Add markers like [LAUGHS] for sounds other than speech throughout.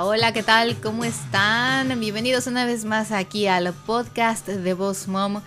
Hola, ¿qué tal? ¿Cómo están? Bienvenidos una vez más aquí al podcast de Boss Mom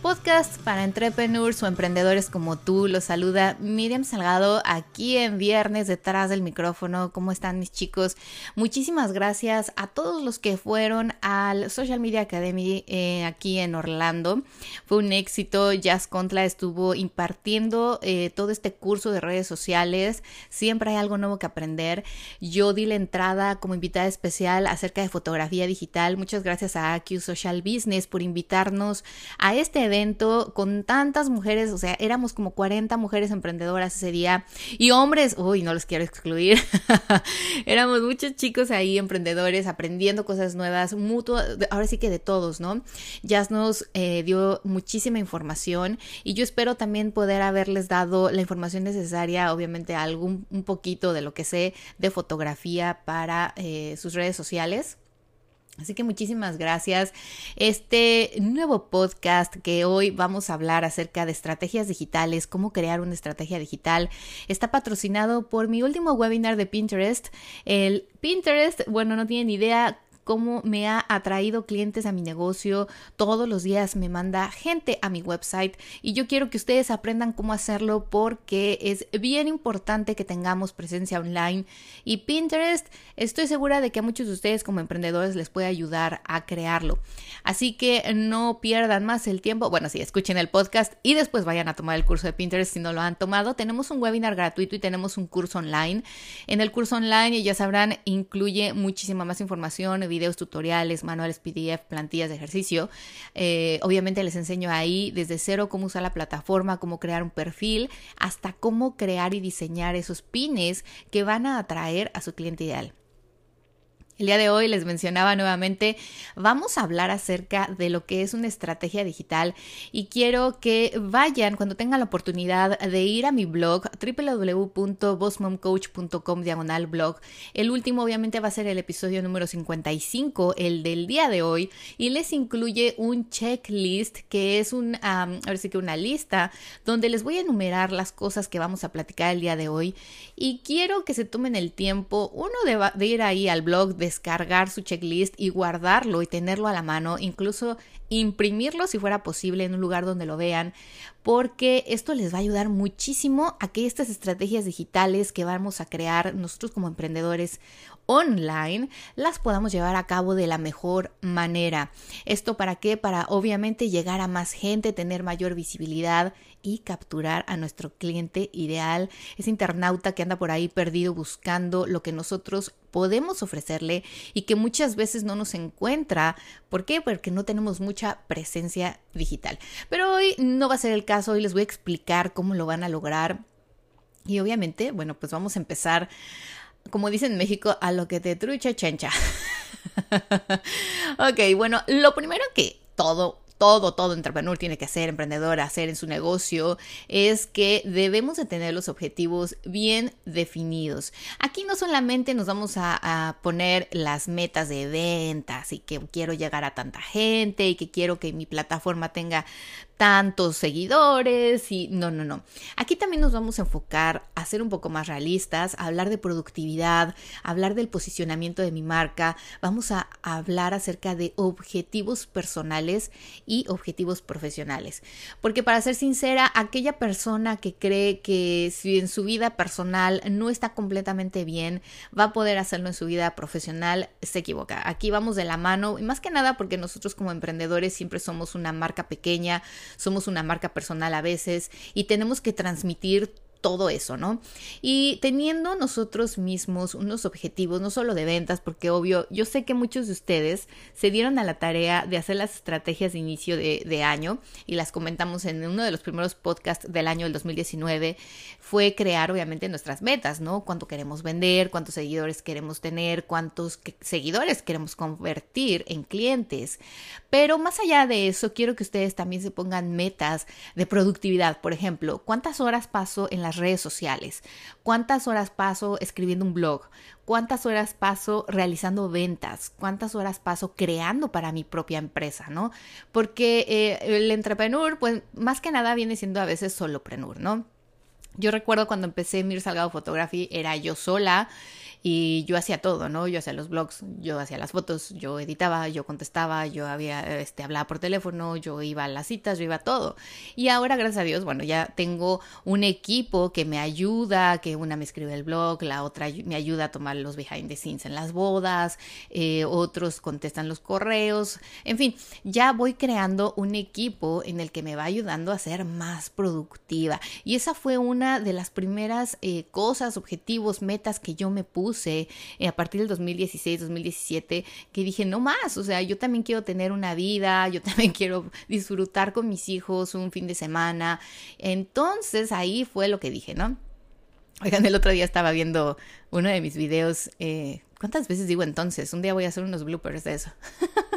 podcast para entrepreneurs o emprendedores como tú. Los saluda Miriam Salgado aquí en viernes detrás del micrófono. ¿Cómo están mis chicos? Muchísimas gracias a todos los que fueron al Social Media Academy eh, aquí en Orlando. Fue un éxito. Jazz Contla estuvo impartiendo eh, todo este curso de redes sociales. Siempre hay algo nuevo que aprender. Yo di la entrada como invitada especial acerca de fotografía digital. Muchas gracias a AQ Social Business por invitarnos a este evento con tantas mujeres, o sea, éramos como 40 mujeres emprendedoras ese día y hombres, uy, no los quiero excluir, [LAUGHS] éramos muchos chicos ahí emprendedores aprendiendo cosas nuevas, mutuo, ahora sí que de todos, ¿no? Ya nos eh, dio muchísima información y yo espero también poder haberles dado la información necesaria, obviamente algún un poquito de lo que sé de fotografía para eh, sus redes sociales. Así que muchísimas gracias. Este nuevo podcast que hoy vamos a hablar acerca de estrategias digitales, cómo crear una estrategia digital, está patrocinado por mi último webinar de Pinterest. El Pinterest, bueno, no tienen idea cómo me ha atraído clientes a mi negocio. Todos los días me manda gente a mi website y yo quiero que ustedes aprendan cómo hacerlo porque es bien importante que tengamos presencia online y Pinterest estoy segura de que a muchos de ustedes como emprendedores les puede ayudar a crearlo. Así que no pierdan más el tiempo. Bueno, sí, escuchen el podcast y después vayan a tomar el curso de Pinterest si no lo han tomado. Tenemos un webinar gratuito y tenemos un curso online. En el curso online, ya sabrán, incluye muchísima más información, videos, tutoriales, manuales PDF, plantillas de ejercicio. Eh, obviamente les enseño ahí desde cero cómo usar la plataforma, cómo crear un perfil, hasta cómo crear y diseñar esos pines que van a atraer a su cliente ideal. El día de hoy les mencionaba nuevamente, vamos a hablar acerca de lo que es una estrategia digital y quiero que vayan cuando tengan la oportunidad de ir a mi blog www.bossmomcoach.com diagonal blog. El último obviamente va a ser el episodio número 55, el del día de hoy, y les incluye un checklist que es un, una lista donde les voy a enumerar las cosas que vamos a platicar el día de hoy y quiero que se tomen el tiempo, uno de, de ir ahí al blog de descargar su checklist y guardarlo y tenerlo a la mano, incluso imprimirlo si fuera posible en un lugar donde lo vean, porque esto les va a ayudar muchísimo a que estas estrategias digitales que vamos a crear nosotros como emprendedores online las podamos llevar a cabo de la mejor manera. ¿Esto para qué? Para obviamente llegar a más gente, tener mayor visibilidad y capturar a nuestro cliente ideal, ese internauta que anda por ahí perdido buscando lo que nosotros podemos ofrecerle y que muchas veces no nos encuentra. ¿Por qué? Porque no tenemos mucha presencia digital. Pero hoy no va a ser el caso, hoy les voy a explicar cómo lo van a lograr. Y obviamente, bueno, pues vamos a empezar, como dicen en México, a lo que te trucha chencha. [LAUGHS] ok, bueno, lo primero que todo todo, todo entrepreneur tiene que hacer, emprendedor, hacer en su negocio, es que debemos de tener los objetivos bien definidos. Aquí no solamente nos vamos a poner las metas de ventas y que quiero llegar a tanta gente y que quiero que mi plataforma tenga tantos seguidores y no, no, no. Aquí también nos vamos a enfocar a ser un poco más realistas, a hablar de productividad, a hablar del posicionamiento de mi marca, vamos a hablar acerca de objetivos personales y objetivos profesionales. Porque para ser sincera, aquella persona que cree que si en su vida personal no está completamente bien, va a poder hacerlo en su vida profesional, se equivoca. Aquí vamos de la mano y más que nada porque nosotros como emprendedores siempre somos una marca pequeña, somos una marca personal a veces y tenemos que transmitir todo eso, ¿no? Y teniendo nosotros mismos unos objetivos, no solo de ventas, porque obvio, yo sé que muchos de ustedes se dieron a la tarea de hacer las estrategias de inicio de, año y las comentamos en uno de los primeros podcasts del año del 2019, fue crear obviamente nuestras metas, ¿no? Cuánto queremos vender, cuántos seguidores queremos tener, cuántos seguidores queremos convertir en clientes. Pero más allá de eso, quiero que ustedes también se pongan metas de productividad. Por ejemplo, ¿cuántas horas paso en redes sociales? ¿Cuántas horas paso escribiendo un blog? ¿Cuántas horas paso realizando ventas? ¿Cuántas horas paso creando para mi propia empresa? ¿No? Porque eh, el entrepreneur, pues más que nada viene siendo a veces solopreneur, ¿no? Yo recuerdo cuando empecé Mir Salgado Photography, era yo sola y yo hacía todo, ¿no? Yo hacía los blogs, yo hacía las fotos, yo editaba, yo contestaba, yo había, este, hablaba por teléfono, yo iba a las citas, yo iba a todo. Y ahora, gracias a Dios, bueno, ya tengo un equipo que me ayuda, que una me escribe el blog, la otra me ayuda a tomar los behind the scenes en las bodas, eh, otros contestan los correos, en fin, ya voy creando un equipo en el que me va ayudando a ser más productiva. Y esa fue una de las primeras eh, cosas, objetivos, metas que yo me puse eh, a partir del 2016, 2017, que dije, no más, o sea, yo también quiero tener una vida, [LAUGHS] yo también quiero disfrutar con mis hijos un fin de semana. Entonces ahí fue lo que dije, ¿no? Oigan, el otro día estaba viendo uno de mis videos. Eh, ¿Cuántas veces digo entonces? Un día voy a hacer unos bloopers de eso. [LAUGHS]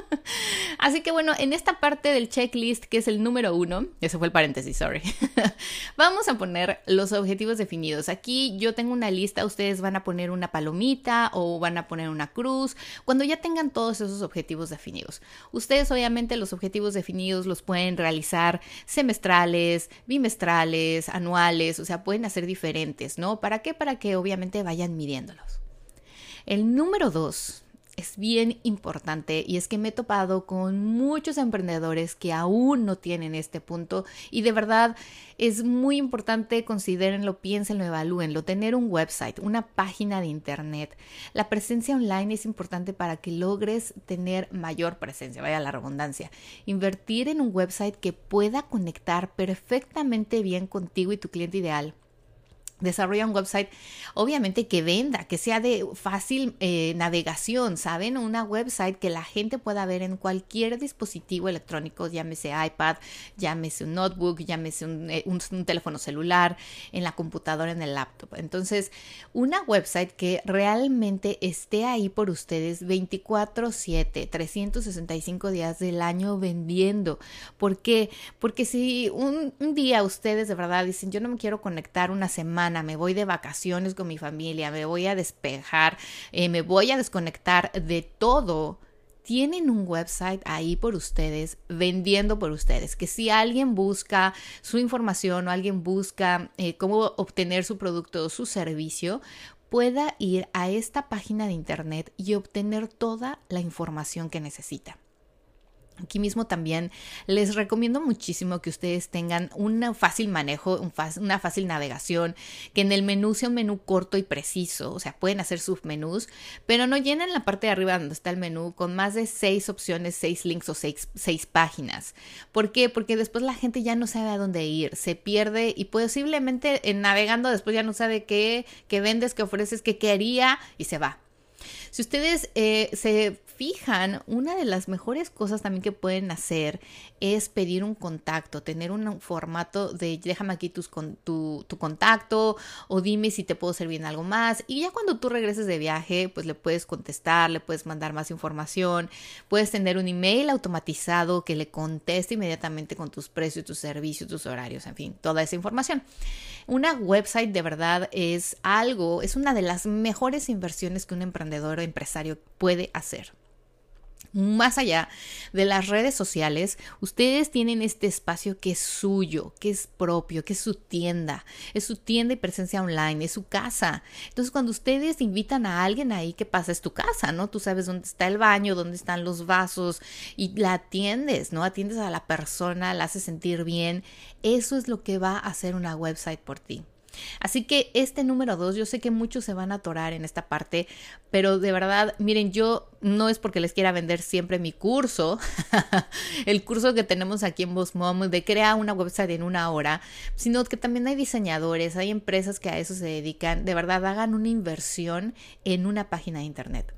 Así que bueno, en esta parte del checklist, que es el número uno, ese fue el paréntesis, sorry, [LAUGHS] vamos a poner los objetivos definidos. Aquí yo tengo una lista, ustedes van a poner una palomita o van a poner una cruz cuando ya tengan todos esos objetivos definidos. Ustedes obviamente los objetivos definidos los pueden realizar semestrales, bimestrales, anuales, o sea, pueden hacer diferentes, ¿no? ¿Para qué? Para que obviamente vayan midiéndolos. El número dos es bien importante y es que me he topado con muchos emprendedores que aún no tienen este punto y de verdad es muy importante considérenlo, piénsenlo, evalúenlo, tener un website, una página de internet. La presencia online es importante para que logres tener mayor presencia, vaya la redundancia. Invertir en un website que pueda conectar perfectamente bien contigo y tu cliente ideal desarrolla un website, obviamente que venda, que sea de fácil eh, navegación, ¿saben? Una website que la gente pueda ver en cualquier dispositivo electrónico, llámese iPad, llámese un notebook, llámese un, eh, teléfono celular, en la computadora, en el laptop. Entonces, una website que realmente esté ahí por ustedes 24/7, 365 días del año vendiendo. ¿Por qué? Porque si un, un día ustedes de verdad dicen, yo no me quiero conectar una semana, me voy de vacaciones con mi familia, me voy a despejar, eh, me voy a desconectar de todo tienen un website ahí por ustedes, vendiendo por ustedes, que si alguien busca su información o alguien busca eh, cómo obtener su producto o su servicio, pueda ir a esta página de internet y obtener toda la información que necesita. Aquí mismo también les recomiendo muchísimo que ustedes tengan un fácil manejo, una fácil navegación, que en el menú sea un menú corto y preciso, o sea, pueden hacer submenús, pero no llenen la parte de arriba donde está el menú con más de seis opciones, seis links o seis, seis páginas. ¿Por qué? Porque después la gente ya no sabe a dónde ir, se pierde y posiblemente en navegando después ya no sabe qué, qué vendes, qué ofreces, qué quería y se va. Si ustedes eh, se fijan, una de las mejores cosas también que pueden hacer es pedir un contacto, tener un formato de déjame aquí tus, con, tu, tu contacto o dime si te puedo servir en algo más. Y ya cuando tú regreses de viaje, pues le puedes contestar, le puedes mandar más información, puedes tener un email automatizado que le conteste inmediatamente con tus precios, tus servicios, tus horarios, en fin, toda esa información. Una website de verdad es algo, es una de las mejores inversiones que un emprendedor empresario puede hacer más allá de las redes sociales, ustedes tienen este espacio que es suyo, que es propio, que es su tienda, es su tienda y presencia online, es su casa. Entonces, cuando ustedes invitan a alguien ahí, ¿qué pasa? Es tu casa, ¿no? Tú sabes dónde está el baño, dónde están los vasos y la atiendes, ¿no? Atiendes a la persona, la haces sentir bien. Eso es lo que va a hacer una website por ti. Así que este número dos, yo sé que muchos se van a atorar en esta parte, pero de verdad, miren, yo no es porque les quiera vender siempre mi curso, [LAUGHS] el curso que tenemos aquí en Boss Mom de crear una website en una hora, sino que también hay diseñadores, hay empresas que a eso se dedican, de verdad hagan una inversión en una página de internet.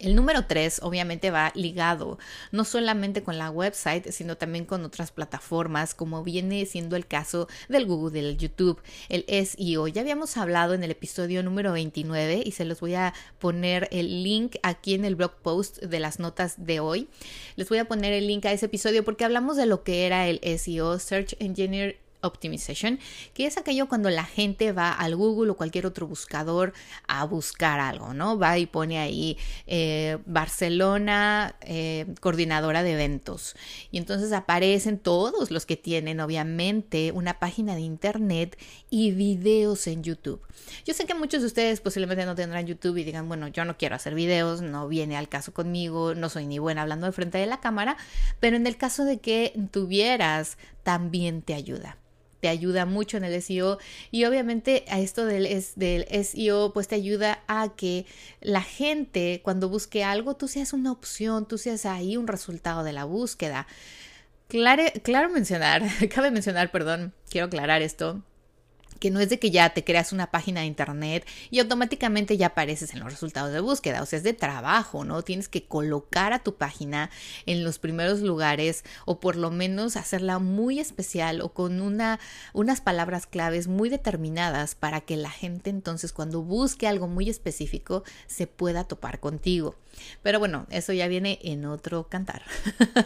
El número tres obviamente va ligado no solamente con la website, sino también con otras plataformas, como viene siendo el caso del Google, del YouTube, el SEO. Ya habíamos hablado en el episodio número 29 y se los voy a poner el link aquí en el blog post de las notas de hoy. Les voy a poner el link a ese episodio porque hablamos de lo que era el SEO, Search Engineer Optimization, que es aquello cuando la gente va al Google o cualquier otro buscador a buscar algo, ¿no? Va y pone ahí eh, Barcelona, eh, coordinadora de eventos. Y entonces aparecen todos los que tienen, obviamente, una página de internet y videos en YouTube. Yo sé que muchos de ustedes posiblemente no tendrán YouTube y digan, bueno, yo no quiero hacer videos, no viene al caso conmigo, no soy ni buena hablando al frente de la cámara, pero en el caso de que tuvieras, también te ayuda te ayuda mucho en el SEO y obviamente a esto del, del SEO pues te ayuda a que la gente cuando busque algo tú seas una opción, tú seas ahí un resultado de la búsqueda. Claro, claro mencionar, [LAUGHS] cabe mencionar, perdón, quiero aclarar esto que no es de que ya te creas una página de internet y automáticamente ya apareces en los resultados de búsqueda, o sea, es de trabajo, ¿no? Tienes que colocar a tu página en los primeros lugares o por lo menos hacerla muy especial o con una, unas palabras claves muy determinadas para que la gente entonces cuando busque algo muy específico se pueda topar contigo. Pero bueno, eso ya viene en otro cantar.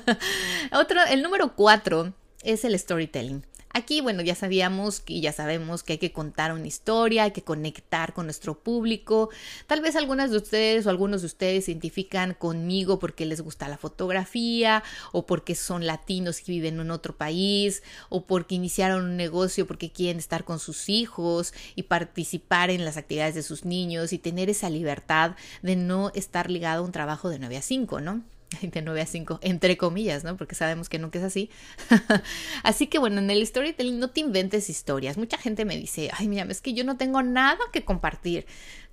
[LAUGHS] otro, el número cuatro es el storytelling. Aquí, bueno, ya sabíamos y ya sabemos que hay que contar una historia, hay que conectar con nuestro público. Tal vez algunas de ustedes o algunos de ustedes se identifican conmigo porque les gusta la fotografía o porque son latinos que viven en otro país o porque iniciaron un negocio porque quieren estar con sus hijos y participar en las actividades de sus niños y tener esa libertad de no estar ligado a un trabajo de 9 a 5, ¿no? [LAUGHS] de 9 a 5, entre comillas, ¿no? Porque sabemos que nunca es así. [LAUGHS] así que bueno, en el storytelling no te inventes historias. Mucha gente me dice, ay, mira, es que yo no tengo nada que compartir.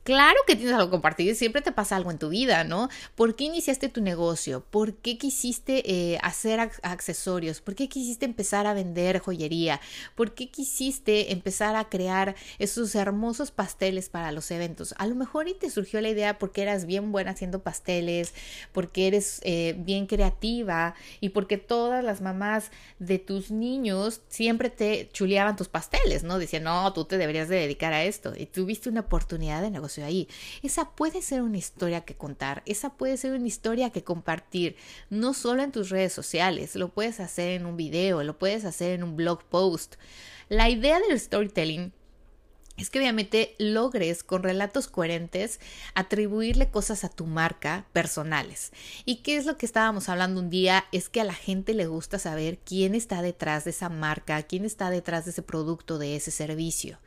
Claro que tienes algo que compartir, siempre te pasa algo en tu vida, ¿no? ¿Por qué iniciaste tu negocio? ¿Por qué quisiste eh, hacer accesorios? ¿Por qué quisiste empezar a vender joyería? ¿Por qué quisiste empezar a crear esos hermosos pasteles para los eventos? A lo mejor y te surgió la idea porque eras bien buena haciendo pasteles, porque eres eh, bien creativa y porque todas las mamás de tus niños siempre te chuleaban tus pasteles, ¿no? Decían, no, tú te deberías de dedicar a esto. Y tuviste una oportunidad de negocio ahí. Esa puede ser una historia que contar, esa puede ser una historia que compartir, no solo en tus redes sociales, lo puedes hacer en un video, lo puedes hacer en un blog post. La idea del storytelling es que obviamente logres con relatos coherentes atribuirle cosas a tu marca personales. ¿Y qué es lo que estábamos hablando un día? Es que a la gente le gusta saber quién está detrás de esa marca, quién está detrás de ese producto, de ese servicio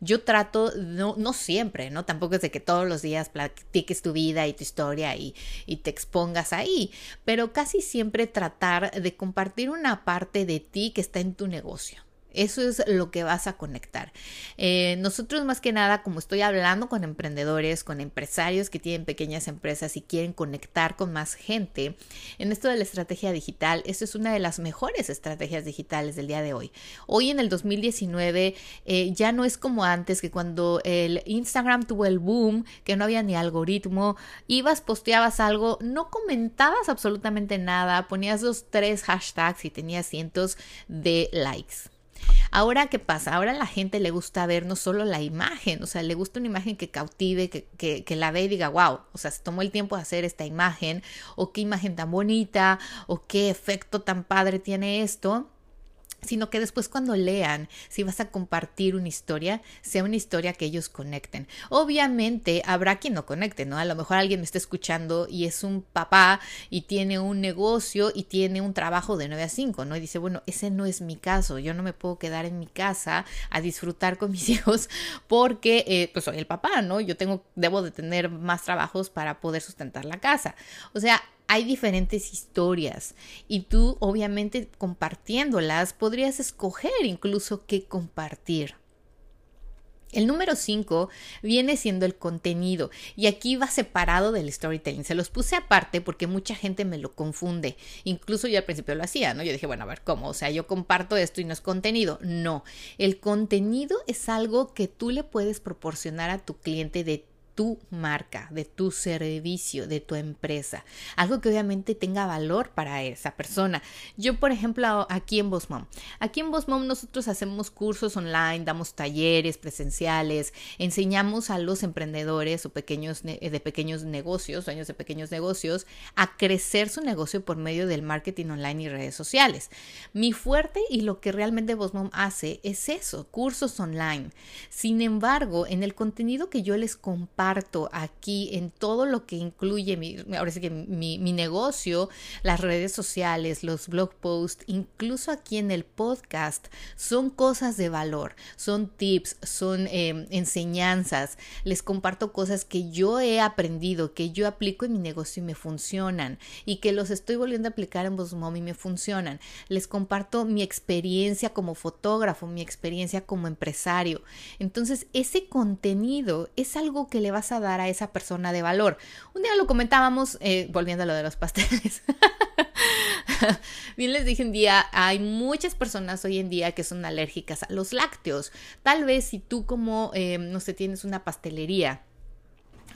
yo trato, no, no siempre, ¿no? Tampoco es de que todos los días platiques tu vida y tu historia y, y te expongas ahí, pero casi siempre tratar de compartir una parte de ti que está en tu negocio. Eso es lo que vas a conectar. Eh, nosotros más que nada, como estoy hablando con emprendedores, con empresarios que tienen pequeñas empresas y quieren conectar con más gente, en esto de la estrategia digital, esto es una de las mejores estrategias digitales del día de hoy. Hoy en el 2019 eh, ya no es como antes, que cuando el Instagram tuvo el boom, que no había ni algoritmo, ibas, posteabas algo, no comentabas absolutamente nada, ponías dos, tres hashtags y tenías cientos de likes. Ahora, ¿qué pasa? Ahora la gente le gusta ver no solo la imagen, o sea, le gusta una imagen que cautive, que, que, que la ve y diga, wow, o sea, se tomó el tiempo de hacer esta imagen, o qué imagen tan bonita, o qué efecto tan padre tiene esto sino que después cuando lean, si vas a compartir una historia, sea una historia que ellos conecten. Obviamente habrá quien no conecte, ¿no? A lo mejor alguien me está escuchando y es un papá y tiene un negocio y tiene un trabajo de 9 a 5, ¿no? Y dice, bueno, ese no es mi caso, yo no me puedo quedar en mi casa a disfrutar con [LAUGHS] mis hijos porque eh, pues soy el papá, ¿no? Yo tengo, debo de tener más trabajos para poder sustentar la casa. O sea, hay diferentes historias y tú obviamente compartiéndolas podrías escoger incluso qué compartir. El número 5 viene siendo el contenido y aquí va separado del storytelling. Se los puse aparte porque mucha gente me lo confunde. Incluso yo al principio lo hacía, ¿no? Yo dije, bueno, a ver, ¿cómo? O sea, yo comparto esto y no es contenido. No, el contenido es algo que tú le puedes proporcionar a tu cliente de tu marca, de tu servicio, de tu empresa. Algo que obviamente tenga valor para esa persona. Yo, por ejemplo, aquí en Bosmom. Aquí en Bosmom nosotros hacemos cursos online, damos talleres presenciales, enseñamos a los emprendedores o pequeños de pequeños negocios, dueños de pequeños negocios, a crecer su negocio por medio del marketing online y redes sociales. Mi fuerte y lo que realmente Bosmom hace es eso, cursos online. Sin embargo, en el contenido que yo les comparto, aquí en todo lo que incluye mi, ahora sí que mi, negocio, las redes sociales, los blog posts, incluso aquí en el podcast, son cosas de valor, son tips, son em, enseñanzas. Les comparto cosas que yo he aprendido, que yo aplico en mi negocio y me funcionan y que los estoy volviendo a aplicar en Mom y me funcionan. Les comparto mi experiencia como fotógrafo, mi experiencia como empresario. Entonces, ese contenido es algo que le vas a dar a esa persona de valor. Un día lo comentábamos, eh, volviendo a lo de los pasteles. [LAUGHS] Bien les dije un día, hay muchas personas hoy en día que son alérgicas a los lácteos. Tal vez si tú como, eh, no sé, tienes una pastelería,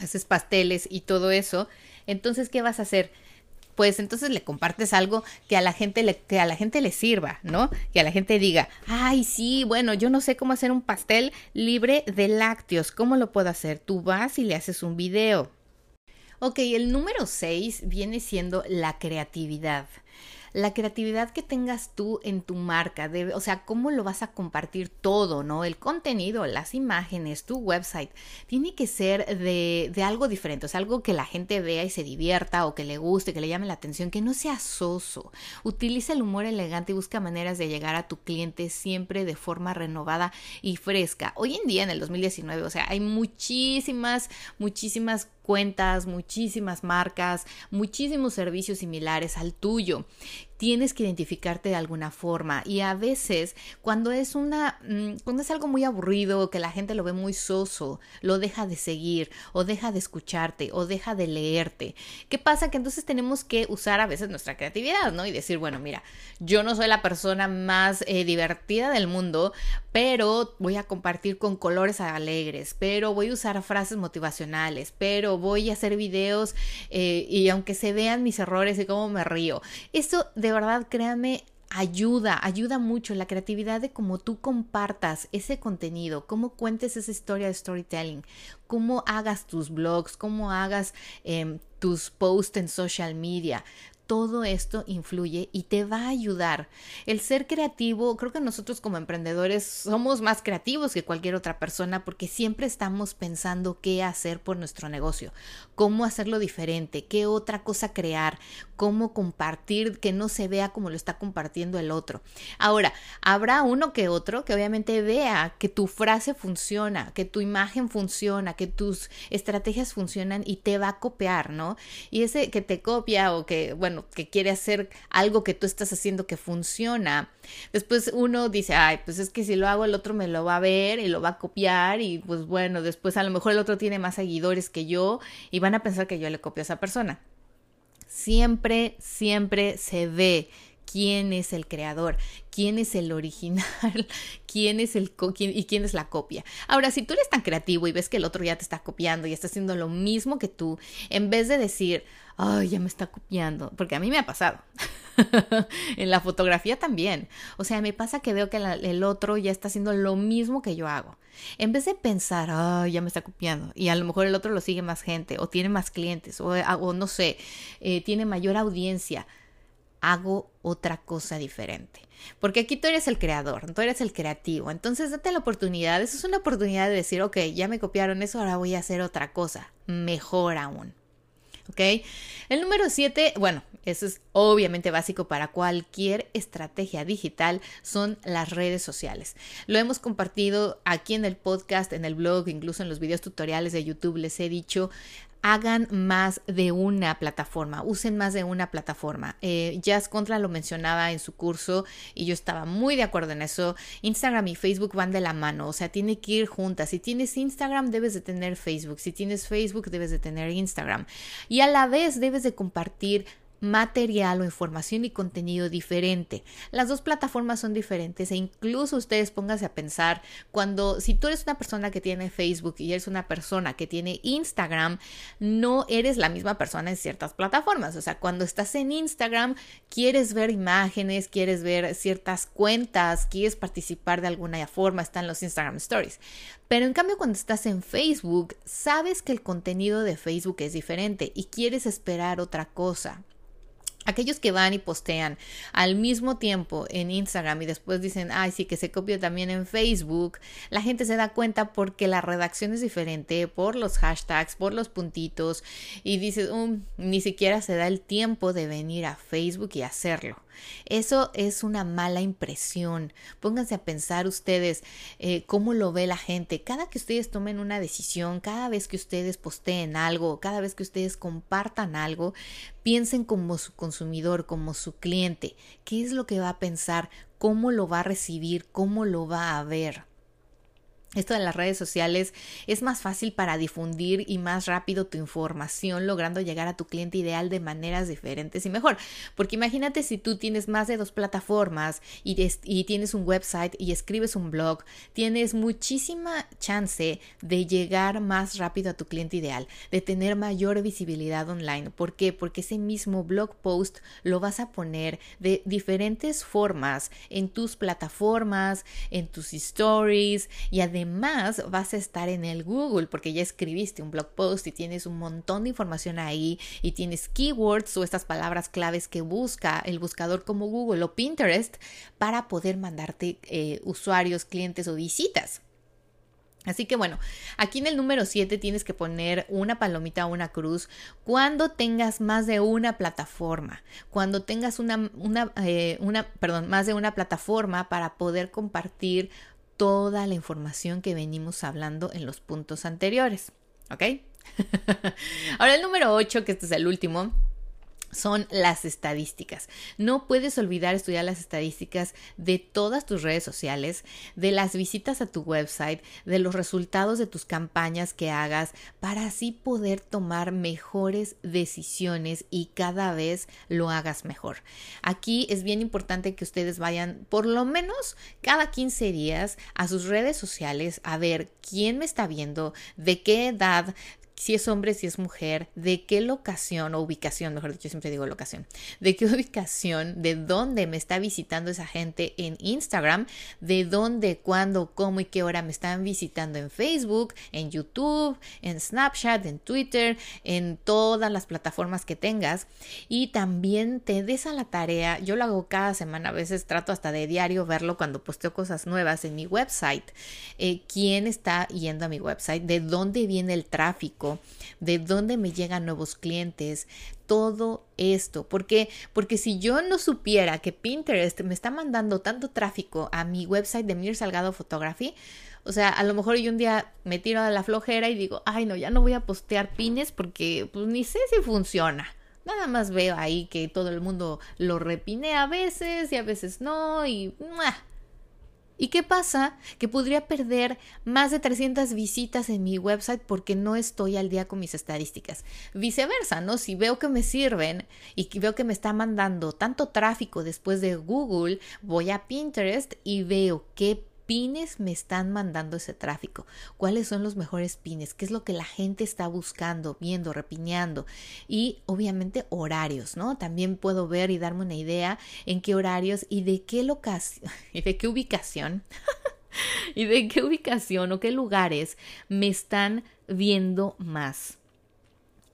haces pasteles y todo eso, entonces, ¿qué vas a hacer? Pues entonces le compartes algo que a la gente le, que a la gente le sirva, ¿no? Que a la gente diga, ay, sí, bueno, yo no sé cómo hacer un pastel libre de lácteos, ¿cómo lo puedo hacer? Tú vas y le haces un video. Ok, el número 6 viene siendo la creatividad la creatividad que tengas tú en tu marca, o sea, cómo lo vas a compartir todo, ¿no? El contenido, las imágenes, tu website, tiene que ser de, de algo diferente, o sea, algo que la gente vea y se divierta o que le guste, que le llame la atención, que no sea soso. Utiliza el humor elegante y busca maneras de llegar a tu cliente siempre de forma renovada y fresca. Hoy en día, en el 2019, o sea, hay muchísimas, muchísimas cuentas, muchísimas marcas, muchísimos servicios similares al tuyo tienes que identificarte de alguna forma. Y a veces cuando es una mm, cuando es algo muy aburrido que la gente lo ve muy soso lo deja de seguir o deja de escucharte o deja de leerte qué pasa que entonces tenemos que usar a veces nuestra creatividad no y decir bueno mira yo no soy la persona más eh, divertida del mundo pero voy a compartir con colores alegres pero voy a usar frases motivacionales pero voy a hacer videos eh, y aunque se vean mis errores y cómo me río eso de de verdad, créanme, ayuda, ayuda mucho la creatividad de cómo tú compartas ese contenido, cómo cuentes esa historia de storytelling, cómo hagas tus blogs, cómo hagas em, tus posts en social media todo esto influye y te va a ayudar. El ser creativo, creo que nosotros como emprendedores somos más creativos que cualquier otra persona porque siempre estamos pensando qué hacer por nuestro negocio, cómo hacerlo diferente, qué otra cosa crear, cómo compartir que no se vea como lo está compartiendo el otro. Ahora, habrá uno que otro que obviamente vea que tu frase funciona, que tu imagen funciona, que tus estrategias funcionan y te va a copiar, ¿no? Y ese que te copia o que, bueno, que quiere hacer algo que tú estás haciendo que funciona. Después uno dice, ay, pues es que si lo hago el otro me lo va a ver y lo va a copiar y pues bueno, después a lo mejor el otro tiene más seguidores que yo y van a pensar que yo le copio a esa persona. Siempre, siempre se ve quién es el creador, quién es el original, [LAUGHS] quién es el y quién es la copia. Ahora, si tú eres tan creativo y ves que el otro ya te está copiando y está haciendo lo mismo que tú, en vez de decir, ay, ya me está copiando, porque a mí me ha pasado. [LAUGHS] en la fotografía también. O sea, me pasa que veo que el otro ya está haciendo lo mismo que yo hago. En vez de pensar, ay, ya me está copiando, y a lo mejor el otro lo sigue más gente, o tiene más clientes, o, no sé, eh, tiene mayor audiencia hago otra cosa diferente. Porque aquí tú eres el creador, tú eres el creativo. Entonces date la oportunidad. Eso es una oportunidad de decir, ok, ya me copiaron eso, ahora voy a hacer otra cosa. Mejor aún. ¿Ok? El número 7, bueno, eso es obviamente básico para cualquier estrategia digital, son las redes sociales. Lo hemos compartido aquí en el podcast, en el blog, incluso en los videos tutoriales de YouTube, les he dicho, hagan más de una plataforma, usen más de una plataforma. Eh, Jazz Contra lo mencionaba en su curso y yo estaba muy de acuerdo en eso. Instagram y Facebook van de la mano, o sea, tiene que ir juntas. Si tienes Instagram, debes de tener Facebook. Si tienes Facebook, debes de tener Instagram. Y a la vez debes de compartir material o información y contenido diferente. Las dos plataformas son diferentes e incluso ustedes pónganse a pensar cuando si tú eres una persona que tiene Facebook y eres una persona que tiene Instagram, no eres la misma persona en ciertas plataformas. O sea, cuando estás en Instagram, quieres ver imágenes, quieres ver ciertas cuentas, quieres participar de alguna forma, están los Instagram Stories. Pero en cambio cuando estás en Facebook, sabes que el contenido de Facebook es diferente y quieres esperar otra cosa. Aquellos que van y postean al mismo tiempo en Instagram y después dicen, ay, sí, que se copia también en Facebook, la gente se da cuenta porque la redacción es diferente, por los hashtags, por los puntitos, y dices, um, ni siquiera se da el tiempo de venir a Facebook y hacerlo. Eso es una mala impresión. Pónganse a pensar ustedes eh, cómo lo ve la gente. Cada que ustedes tomen una decisión, cada vez que ustedes posteen algo, cada vez que ustedes compartan algo, piensen como su consumidor, como su cliente. ¿Qué es lo que va a pensar? ¿Cómo lo va a recibir? ¿Cómo lo va a ver? Esto de las redes sociales es más fácil para difundir y más rápido tu información, logrando llegar a tu cliente ideal de maneras diferentes y mejor. Porque imagínate si tú tienes más de dos plataformas y, tienes un website y escribes un blog, tienes muchísima chance de llegar más rápido a tu cliente ideal, de tener mayor visibilidad online. ¿Por qué? Porque ese mismo blog post lo vas a poner de diferentes formas en tus plataformas, en tus stories y además además vas a estar en el Google porque ya escribiste un blog post y tienes un montón de información ahí y tienes keywords o estas palabras claves que busca el buscador como Google o Pinterest para poder mandarte eh, usuarios, clientes o visitas. Así que bueno, aquí en el número 7 tienes que poner una palomita o una cruz cuando tengas más de una plataforma, cuando tengas una, una, eh, perdón, más de una plataforma para poder compartir toda la información que venimos hablando en los puntos anteriores. ¿Ok? [LAUGHS] Ahora el número 8, que este es el último, son las estadísticas. No puedes olvidar estudiar las estadísticas de todas tus redes sociales, de las visitas a tu website, de los resultados de tus campañas que hagas, para así poder tomar mejores decisiones y cada vez lo hagas mejor. Aquí es bien importante que ustedes vayan por lo menos cada 15 días a sus redes sociales a ver quién me está viendo, de qué edad, si es hombre, si es mujer, de qué locación o ubicación, mejor dicho, siempre digo locación, de qué [LAUGHS] ubicación, de dónde me está visitando esa gente en Instagram, de dónde, cuándo, cómo y qué hora me están visitando en Facebook, en YouTube, en Snapchat, en Twitter, en todas las plataformas que tengas. Y también te des a la tarea, yo lo hago cada semana, a veces trato hasta de diario verlo cuando posteo cosas nuevas en mi website, eh, quién está yendo a mi website, de dónde viene el tráfico de dónde me llegan nuevos clientes, todo esto. ¿Por qué? Porque si yo no supiera que Pinterest me está mandando tanto tráfico a mi website de Mir Salgado Photography, o sea, a lo mejor yo un día me tiro a la flojera y digo, ay no, ya no voy a postear pines porque pues ni sé si funciona. Nada más veo ahí que todo el mundo lo repine a veces y a veces no y... ¿Y qué pasa? Que podría perder más de 300 visitas en mi website porque no estoy al día con mis estadísticas. Viceversa, ¿no? Si veo que me sirven y veo que me está mandando tanto tráfico después de Google, voy a Pinterest y veo qué pines me están mandando ese tráfico? ¿Cuáles son los mejores pines? ¿Qué es lo que la gente está buscando, viendo, repineando? Y obviamente horarios, ¿no? También puedo ver y darme una idea en qué horarios y de qué [LAUGHS] y de qué ubicación [LAUGHS] y de qué ubicación o qué lugares me están viendo más.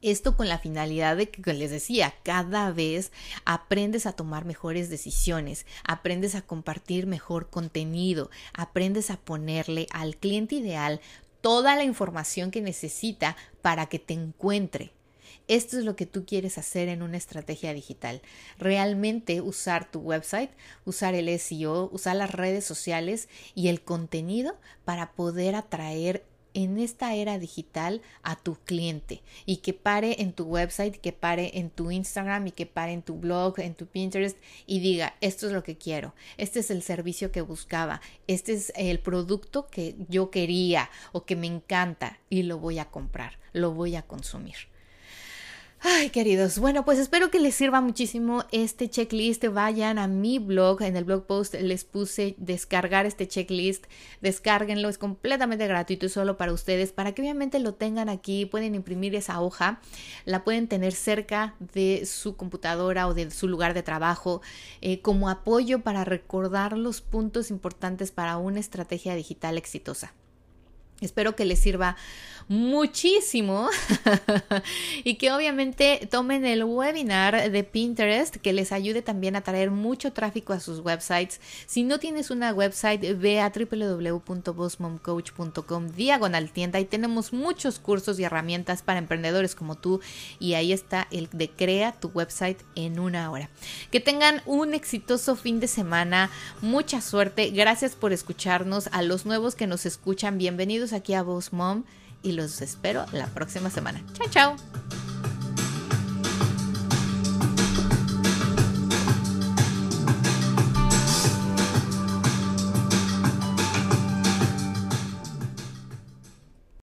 Esto con la finalidad de que les decía, cada vez aprendes a tomar mejores decisiones, aprendes a compartir mejor contenido, aprendes a ponerle al cliente ideal toda la información que necesita para que te encuentre. Esto es lo que tú quieres hacer en una estrategia digital. Realmente usar tu website, usar el SEO, usar las redes sociales y el contenido para poder atraer en esta era digital a tu cliente y que pare en tu website, que pare en tu Instagram y que pare en tu blog, en tu Pinterest y diga, esto es lo que quiero, este es el servicio que buscaba, este es el producto que yo quería o que me encanta y lo voy a comprar, lo voy a consumir. Ay, queridos, bueno, pues espero que les sirva muchísimo este checklist. Vayan a mi blog, en el blog post les puse descargar este checklist, descárguenlo, es completamente gratuito y solo para ustedes, para que obviamente lo tengan aquí, pueden imprimir esa hoja, la pueden tener cerca de su computadora o de su lugar de trabajo eh, como apoyo para recordar los puntos importantes para una estrategia digital exitosa. Espero que les sirva muchísimo [LAUGHS] y que obviamente tomen el webinar de Pinterest que les ayude también a traer mucho tráfico a sus websites. Si no tienes una website, ve a www.bossmomcoach.com diagonal tienda y tenemos muchos cursos y herramientas para emprendedores como tú y ahí está el de crea tu website en una hora. Que tengan un exitoso fin de semana, mucha suerte, gracias por escucharnos, a los nuevos que nos escuchan, bienvenidos aquí a Boss Mom y los espero la próxima semana. Chao, chao.